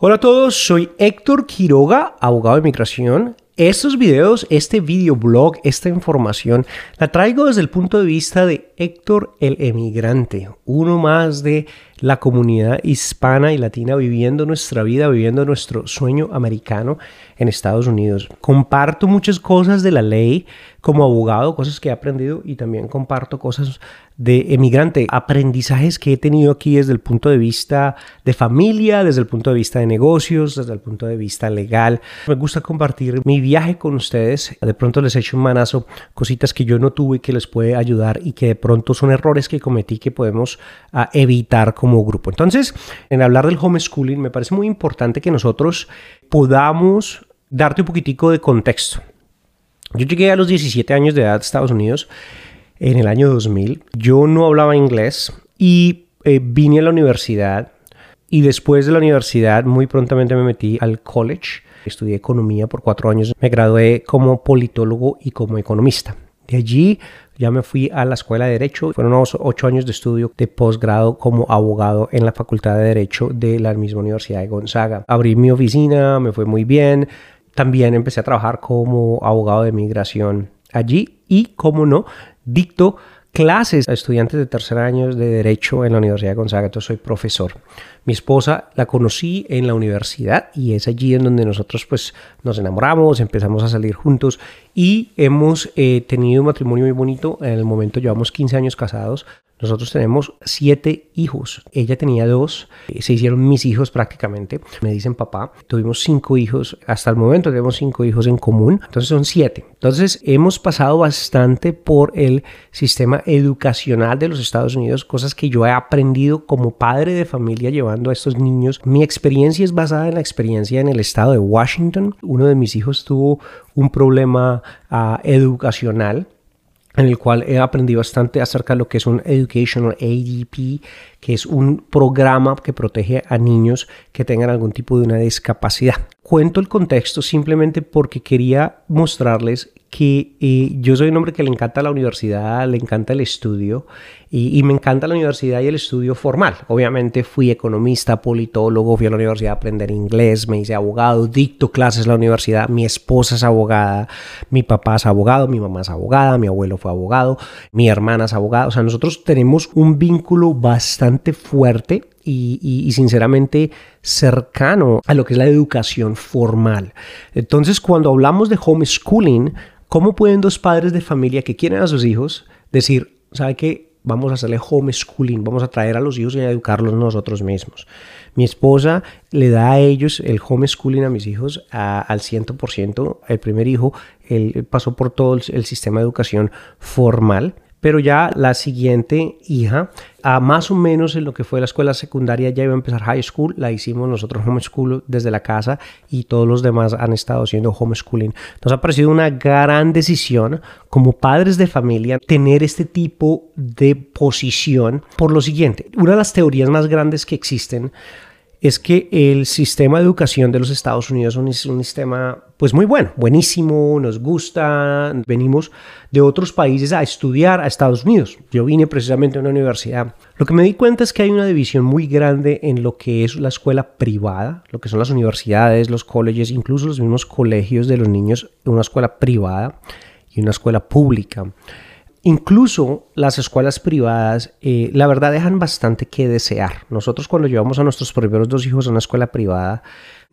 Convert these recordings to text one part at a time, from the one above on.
Hola a todos, soy Héctor Quiroga, abogado de migración. Estos videos, este videoblog, esta información, la traigo desde el punto de vista de Héctor el emigrante, uno más de la comunidad hispana y latina viviendo nuestra vida, viviendo nuestro sueño americano en Estados Unidos. Comparto muchas cosas de la ley como abogado, cosas que he aprendido y también comparto cosas de emigrante, aprendizajes que he tenido aquí desde el punto de vista de familia, desde el punto de vista de negocios, desde el punto de vista legal. Me gusta compartir mi viaje con ustedes. De pronto les echo un manazo, cositas que yo no tuve que les puede ayudar y que de pronto son errores que cometí que podemos ah, evitar como grupo. Entonces, en hablar del homeschooling, me parece muy importante que nosotros podamos darte un poquitico de contexto. Yo llegué a los 17 años de edad a Estados Unidos en el año 2000. Yo no hablaba inglés y eh, vine a la universidad y después de la universidad muy prontamente me metí al college. Estudié economía por cuatro años. Me gradué como politólogo y como economista. De allí ya me fui a la escuela de Derecho. Fueron unos ocho años de estudio de posgrado como abogado en la Facultad de Derecho de la misma Universidad de Gonzaga. Abrí mi oficina, me fue muy bien. También empecé a trabajar como abogado de migración allí y, como no, dicto clases a estudiantes de tercer año de Derecho en la Universidad de Gonzaga. Entonces soy profesor. Mi esposa la conocí en la universidad y es allí en donde nosotros pues nos enamoramos, empezamos a salir juntos y hemos eh, tenido un matrimonio muy bonito. En el momento llevamos 15 años casados. Nosotros tenemos siete hijos. Ella tenía dos. Eh, se hicieron mis hijos prácticamente. Me dicen papá. Tuvimos cinco hijos. Hasta el momento tenemos cinco hijos en común. Entonces son siete. Entonces hemos pasado bastante por el sistema educacional de los Estados Unidos. Cosas que yo he aprendido como padre de familia llevando a estos niños. Mi experiencia es basada en la experiencia en el estado de Washington. Uno de mis hijos tuvo un problema ah, educacional en el cual he aprendido bastante acerca de lo que es un Educational ADP, que es un programa que protege a niños que tengan algún tipo de una discapacidad. Cuento el contexto simplemente porque quería mostrarles que eh, yo soy un hombre que le encanta la universidad, le encanta el estudio y, me encanta la universidad y el estudio formal. Obviamente fui economista, politólogo, fui a la universidad a aprender inglés, me hice abogado, dicto clases en la universidad, mi esposa es abogada, mi papá es abogado, mi mamá es abogada, mi abuelo fue abogado, mi hermana es abogada. O sea, nosotros tenemos un vínculo bastante fuerte y, sinceramente cercano a lo que es la educación formal. Entonces, cuando hablamos de homeschooling, ¿cómo pueden dos padres de familia que quieren a sus hijos decir, ¿sabe qué? Vamos a hacerle homeschooling, vamos a traer a los hijos y a educarlos nosotros mismos. Mi esposa le da a ellos el homeschooling a mis hijos al 100%. El primer hijo, él pasó por todo el sistema de educación formal pero ya la siguiente hija, a más o menos en lo que fue la escuela secundaria, ya iba a empezar high school, la hicimos nosotros homeschool desde la casa y todos los demás han estado haciendo homeschooling. Nos ha parecido una gran decisión como padres de familia tener este tipo de posición por lo siguiente, una de las teorías más grandes que existen es que el sistema de educación de los Estados Unidos es un, sistema pues muy bueno, buenísimo, nos gusta, venimos de otros países a estudiar a Estados Unidos. Yo vine precisamente a una universidad. Lo que me di cuenta es que hay una división muy grande en lo que es la escuela privada, lo que son las universidades, los colegios, incluso los mismos colegios de los niños, una escuela privada y una escuela pública. Incluso las escuelas privadas, eh, la verdad, dejan bastante que desear. Nosotros cuando llevamos a nuestros primeros dos hijos a una escuela privada,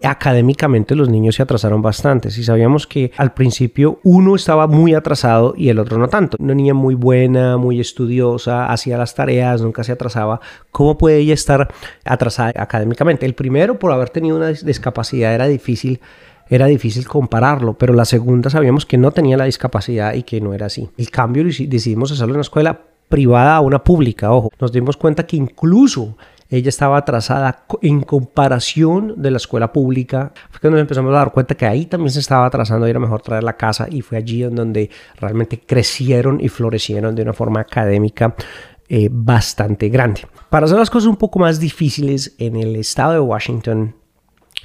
académicamente los niños se atrasaron bastante. Si sabíamos que al principio uno estaba muy atrasado y el otro no tanto. Una niña muy buena, muy estudiosa, hacía las tareas, nunca se atrasaba. ¿Cómo puede ella estar atrasada académicamente? El primero, por haber tenido una discapacidad, era difícil era difícil compararlo, pero la segunda sabíamos que no tenía la discapacidad y que no era así. El cambio decidimos hacerlo en una escuela privada a una pública, ojo. Nos dimos cuenta que incluso ella estaba atrasada en comparación de la escuela pública. Fue cuando nos empezamos a dar cuenta que ahí también se estaba atrasando y era mejor traer la casa y fue allí en donde realmente crecieron y florecieron de una forma académica eh, bastante grande. Para hacer las cosas un poco más difíciles en el estado de Washington,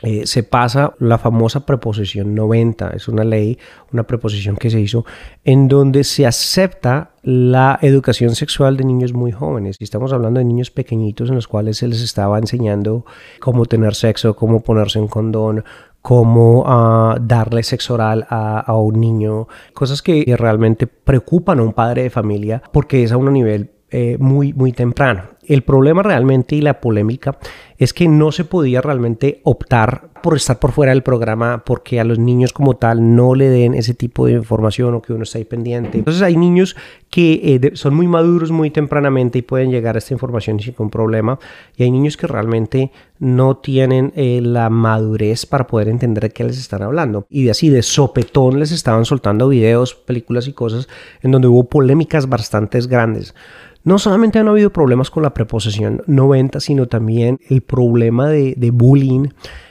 eh, se pasa la famosa preposición 90. Es una ley, una preposición que se hizo en donde se acepta la educación sexual de niños muy jóvenes. Y estamos hablando de niños pequeñitos en los cuales se les estaba enseñando cómo tener sexo, cómo ponerse en condón, cómo ah, darle sexo oral a, un niño, cosas que realmente preocupan a un padre de familia porque es a un nivel eh, muy, muy temprano. El problema realmente y la polémica es que no se podía realmente optar por estar por fuera del programa porque a los niños como tal no le den ese tipo de información o que uno está ahí pendiente. Entonces hay niños que eh, son muy maduros muy tempranamente y pueden llegar a esta información sin ningún problema y hay niños que realmente no tienen eh, la madurez para poder entender de qué les están hablando y de así de sopetón les estaban soltando videos, películas y cosas en donde hubo polémicas bastante grandes. No solamente han habido problemas con la preposición 90, sino también el problema de, bullying,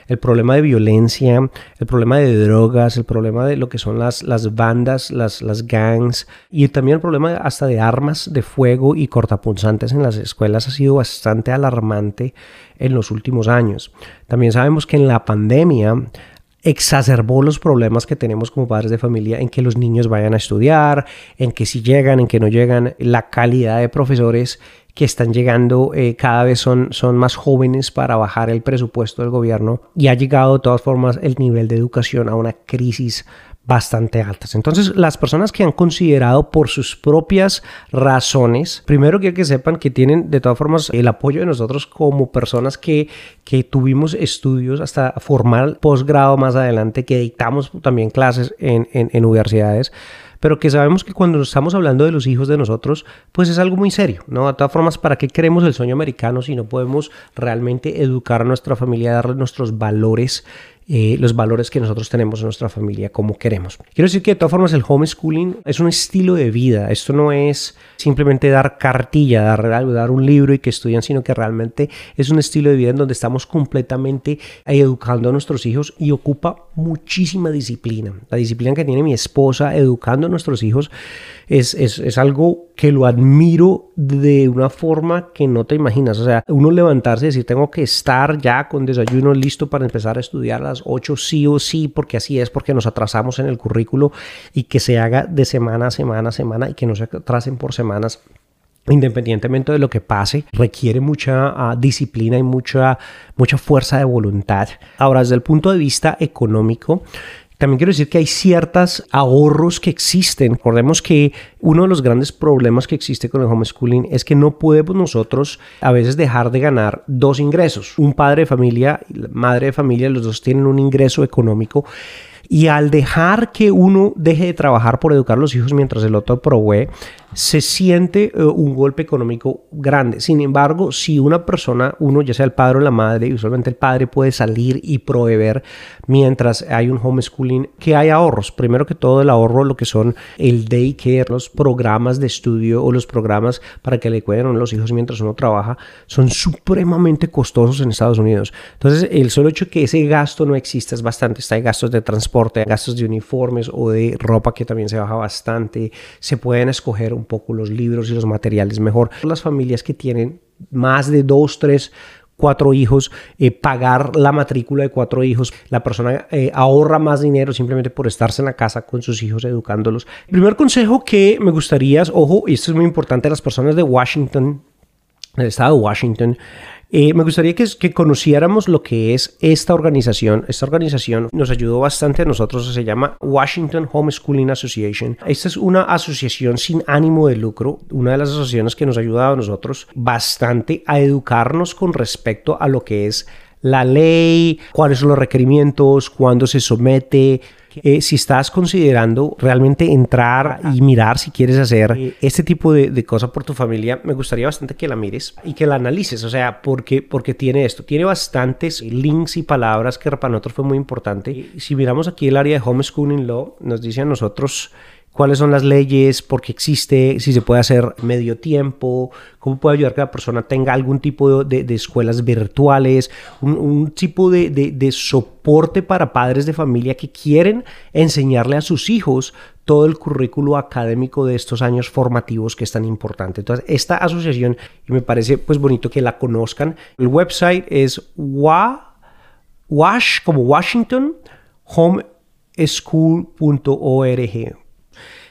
el problema de violencia, el problema de drogas, el problema de lo que son las, las bandas, las, las gangs y también el problema hasta de armas de fuego y cortapunzantes en las escuelas ha sido bastante alarmante en los últimos años. También sabemos que en la pandemia exacerbó los problemas que tenemos como padres de familia en que los niños vayan a estudiar, en que si llegan, en que no llegan, la calidad de profesores que están llegando eh, cada vez son, son más jóvenes para bajar el presupuesto del gobierno. Y ha llegado de todas formas el nivel de educación a una crisis bastante altas. Entonces, las personas que han considerado por sus propias razones, primero quiero que sepan que tienen de todas formas el apoyo de nosotros como personas que, que tuvimos estudios hasta formar posgrado más adelante, que dictamos también clases en, en, universidades pero que sabemos que cuando estamos hablando de los hijos de nosotros, pues es algo muy serio, ¿no? De todas formas, ¿para qué queremos el sueño americano si no podemos realmente educar a nuestra familia, darle nuestros valores eh, los valores que nosotros tenemos en nuestra familia como queremos. Quiero decir que de todas formas el homeschooling es un estilo de vida. Esto no es simplemente dar cartilla, dar, dar un libro y que estudian, sino que realmente es un estilo de vida en donde estamos completamente educando a nuestros hijos y ocupa muchísima disciplina. La disciplina que tiene mi esposa educando a nuestros hijos es, es, es algo que lo admiro de una forma que no te imaginas. O sea, uno levantarse y decir, tengo que estar ya con desayuno listo para empezar a estudiar a las 8 sí o sí, porque así es, porque nos atrasamos en el currículo y que se haga de semana a semana a semana y que no se atrasen por semanas independientemente de lo que pase, requiere mucha ah, disciplina y mucha, mucha fuerza de voluntad. Ahora, desde el punto de vista económico, también quiero decir que hay ciertos ahorros que existen. Recordemos que uno de los grandes problemas que existe con el homeschooling es que no podemos nosotros a veces dejar de ganar dos ingresos. Un padre de familia y madre de familia, los dos tienen un ingreso económico y al dejar que uno deje de trabajar por educar a los hijos mientras el otro provee, se siente eh, un golpe económico grande. Sin embargo, si una persona, uno ya sea el padre o la madre, usualmente el padre puede salir y proveer mientras hay un homeschooling, que hay ahorros. Primero que todo el ahorro, lo que son el daycare, los programas de estudio o los programas para que le cuiden a los hijos mientras uno trabaja, son supremamente costosos en Estados Unidos. Entonces, el solo hecho que ese gasto no exista es bastante. Hay gastos de transporte, gastos de uniformes o de ropa que también se baja bastante. Se pueden escoger un poco los libros y los materiales mejor. Las familias que tienen más de dos, tres, cuatro hijos, eh, pagar la matrícula de cuatro hijos, la persona eh, ahorra más dinero simplemente por estarse en la casa con sus hijos educándolos. El primer consejo que me gustaría, ojo, y esto es muy importante, las personas de Washington, del estado de Washington, eh, me gustaría que, que, conociéramos lo que es esta organización. Esta organización nos ayudó bastante a nosotros, se llama Washington Homeschooling Association. Esta es una asociación sin ánimo de lucro, una de las asociaciones que nos ha ayudado a nosotros bastante a educarnos con respecto a lo que es la ley, cuáles son los requerimientos, cuándo se somete, eh, si estás considerando realmente entrar y mirar si quieres hacer este tipo de, de cosas por tu familia, me gustaría bastante que la mires y que la analices, o sea, porque, porque tiene esto, tiene bastantes links y palabras que para nosotros fue muy importante. Si miramos aquí el área de homeschooling law, nos dice a nosotros cuáles son las leyes, por qué existe, si se puede hacer medio tiempo, cómo puede ayudar que la persona tenga algún tipo de, escuelas virtuales, un, tipo de, soporte para padres de familia que quieren enseñarle a sus hijos todo el currículo académico de estos años formativos que es tan importante. Entonces, esta asociación, y me parece pues bonito que la conozcan, el website es wa wash como Washington homeschool.org.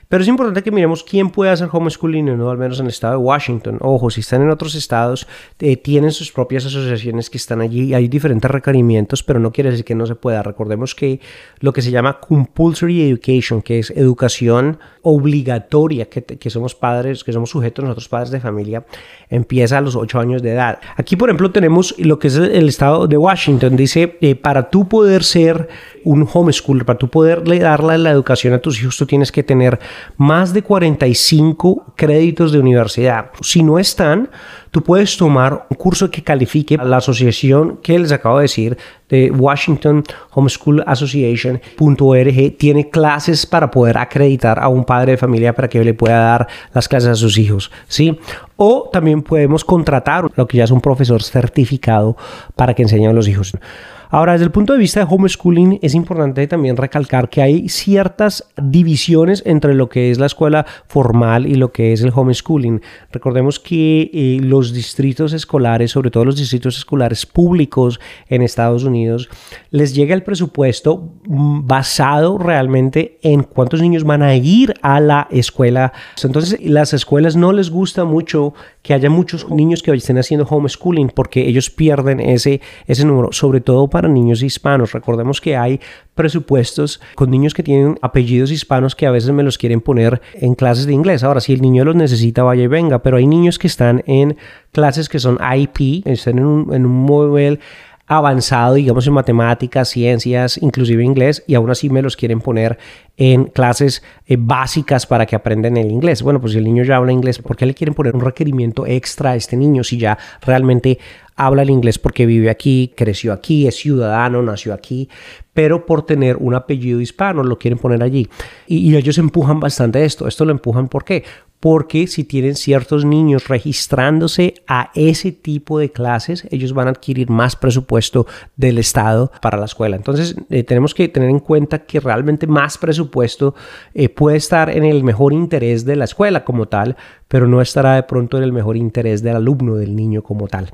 Pero es importante que miremos quién puede hacer homeschooling o no, al menos en el estado de Washington. Ojo, si están en otros estados, eh, tienen sus propias asociaciones que están allí. Hay diferentes requerimientos, pero no quiere decir que no se pueda. Recordemos que lo que se llama compulsory education, que es educación obligatoria, que, somos padres, que somos sujetos nosotros padres de familia, empieza a los 8 años de edad. Aquí, por ejemplo, tenemos lo que es el estado de Washington. Dice, eh, para tú poder ser un homeschooler, para tú poderle darle la educación a tus hijos, tú tienes que tener más de 45 créditos de universidad. Si no están, tú puedes tomar un curso que califique a la asociación que les acabo de decir de Washington Homeschool Association.org tiene clases para poder acreditar a un padre de familia para que le pueda dar las clases a sus hijos, ¿sí? O también podemos contratar lo que ya es un profesor certificado para que enseñe a los hijos. Ahora, desde el punto de vista de homeschooling, es importante también recalcar que hay ciertas divisiones entre lo que es la escuela formal y lo que es el homeschooling. Recordemos que eh, los distritos escolares, sobre todo los distritos escolares públicos en Estados Unidos, les llega el presupuesto mm, basado realmente en cuántos niños van a ir a la escuela. Entonces, las escuelas no les gusta mucho que haya muchos niños que estén haciendo homeschooling porque ellos pierden ese, ese número, sobre todo para niños hispanos. Recordemos que hay presupuestos con niños que tienen apellidos hispanos que a veces me los quieren poner en clases de inglés. Ahora, si el niño los necesita, vaya y venga, pero hay niños que están en clases que son IP, están en un, en móvil avanzado, digamos, en matemáticas, ciencias, inclusive inglés, y aún así me los quieren poner en clases eh, básicas para que aprendan el inglés. Bueno, pues si el niño ya habla inglés, ¿por qué le quieren poner un requerimiento extra a este niño si ya realmente habla el inglés porque vive aquí, creció aquí, es ciudadano, nació aquí, pero por tener un apellido hispano lo quieren poner allí. Y, ellos empujan bastante esto. Esto lo empujan ¿por qué? porque si tienen ciertos niños registrándose a ese tipo de clases, ellos van a adquirir más presupuesto del Estado para la escuela. Entonces, eh, tenemos que tener en cuenta que realmente más presupuesto eh, puede estar en el mejor interés de la escuela como tal, pero no estará de pronto en el mejor interés del alumno, del niño como tal.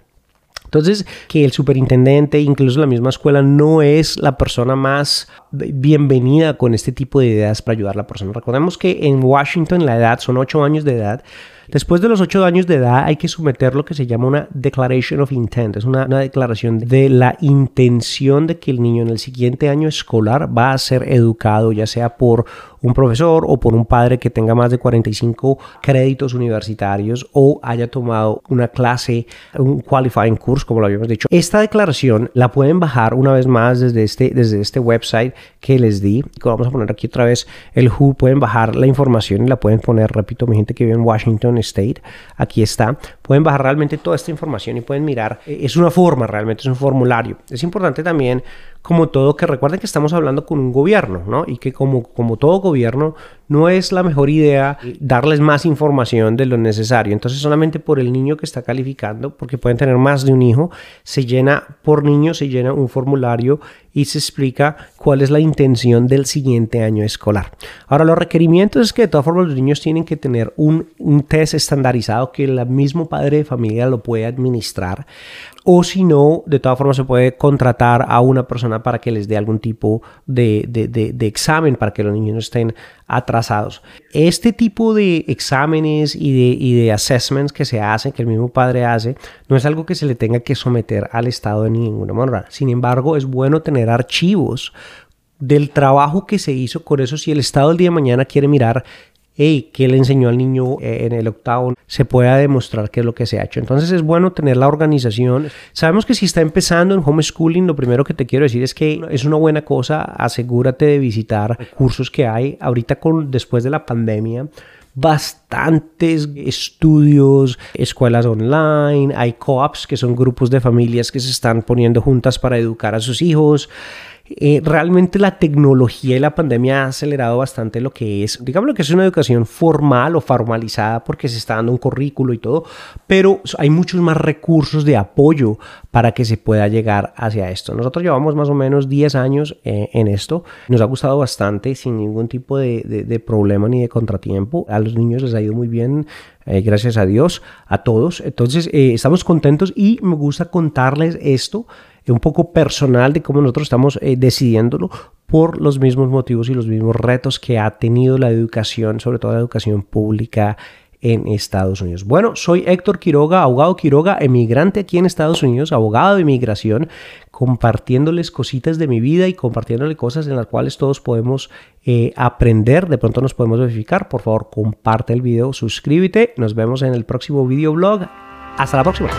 Entonces, que el superintendente, incluso la misma escuela, no es la persona más bienvenida con este tipo de ideas para ayudar a la persona. Recordemos que en Washington la edad son 8 años de edad. Después de los 8 años de edad hay que someter lo que se llama una Declaration of Intent. Es una, una, declaración de la intención de que el niño en el siguiente año escolar va a ser educado, ya sea por un profesor o por un padre que tenga más de 45 créditos universitarios o haya tomado una clase, un qualifying course, como lo habíamos dicho. Esta declaración la pueden bajar una vez más desde este, desde este website que les di. Vamos a poner aquí otra vez el WHO. Pueden bajar la información y la pueden poner, repito, mi gente que vive en Washington State, aquí está. Pueden bajar realmente toda esta información y pueden mirar. Es una forma, realmente es un formulario. Es importante también como todo, que recuerden que estamos hablando con un gobierno, ¿no? Y que como, como todo gobierno, no es la mejor idea darles más información de lo necesario. Entonces, solamente por el niño que está calificando, porque pueden tener más de un hijo, se llena por niño, se llena un formulario y se explica cuál es la intención del siguiente año escolar. Ahora, los requerimientos es que de todas formas los niños tienen que tener un, un test estandarizado que el mismo padre de familia lo puede administrar o si no, de todas formas se puede contratar a una persona para que les dé algún tipo de, de, examen para que los niños estén atrasados. Este tipo de exámenes y de, y de assessments que se hacen, que el mismo padre hace, no es algo que se le tenga que someter al Estado de ninguna manera. Sin embargo, es bueno tener archivos del trabajo que se hizo con eso si el Estado el día de mañana quiere mirar hey, ¿qué le enseñó al niño eh, en el octavo? Se pueda demostrar qué es lo que se ha hecho. Entonces es bueno tener la organización. Sabemos que si está empezando en homeschooling, lo primero que te quiero decir es que es una buena cosa. Asegúrate de visitar cursos que hay ahorita con, después de la pandemia bastantes estudios, escuelas online, hay co-ops que son grupos de familias que se están poniendo juntas para educar a sus hijos. Eh, realmente la tecnología y la pandemia ha acelerado bastante lo que es, digamos lo que es una educación formal o formalizada porque se está dando un currículo y todo, pero hay muchos más recursos de apoyo para que se pueda llegar hacia esto. Nosotros llevamos más o menos 10 años eh, en esto, nos ha gustado bastante sin ningún tipo de, de, de problema ni de contratiempo, a los niños les ha ido muy bien, eh, gracias a Dios, a todos. Entonces, eh, estamos contentos y me gusta contarles esto un poco personal de cómo nosotros estamos decidiéndolo por los mismos motivos y los mismos retos que ha tenido la educación, sobre todo la educación pública en Estados Unidos. Bueno, soy Héctor Quiroga, abogado Quiroga, emigrante aquí en Estados Unidos, abogado de inmigración, compartiéndoles cositas de mi vida y compartiéndoles cosas en las cuales todos podemos eh, aprender, de pronto nos podemos verificar. Por favor, comparte el video, suscríbete, nos vemos en el próximo videoblog. Hasta la próxima.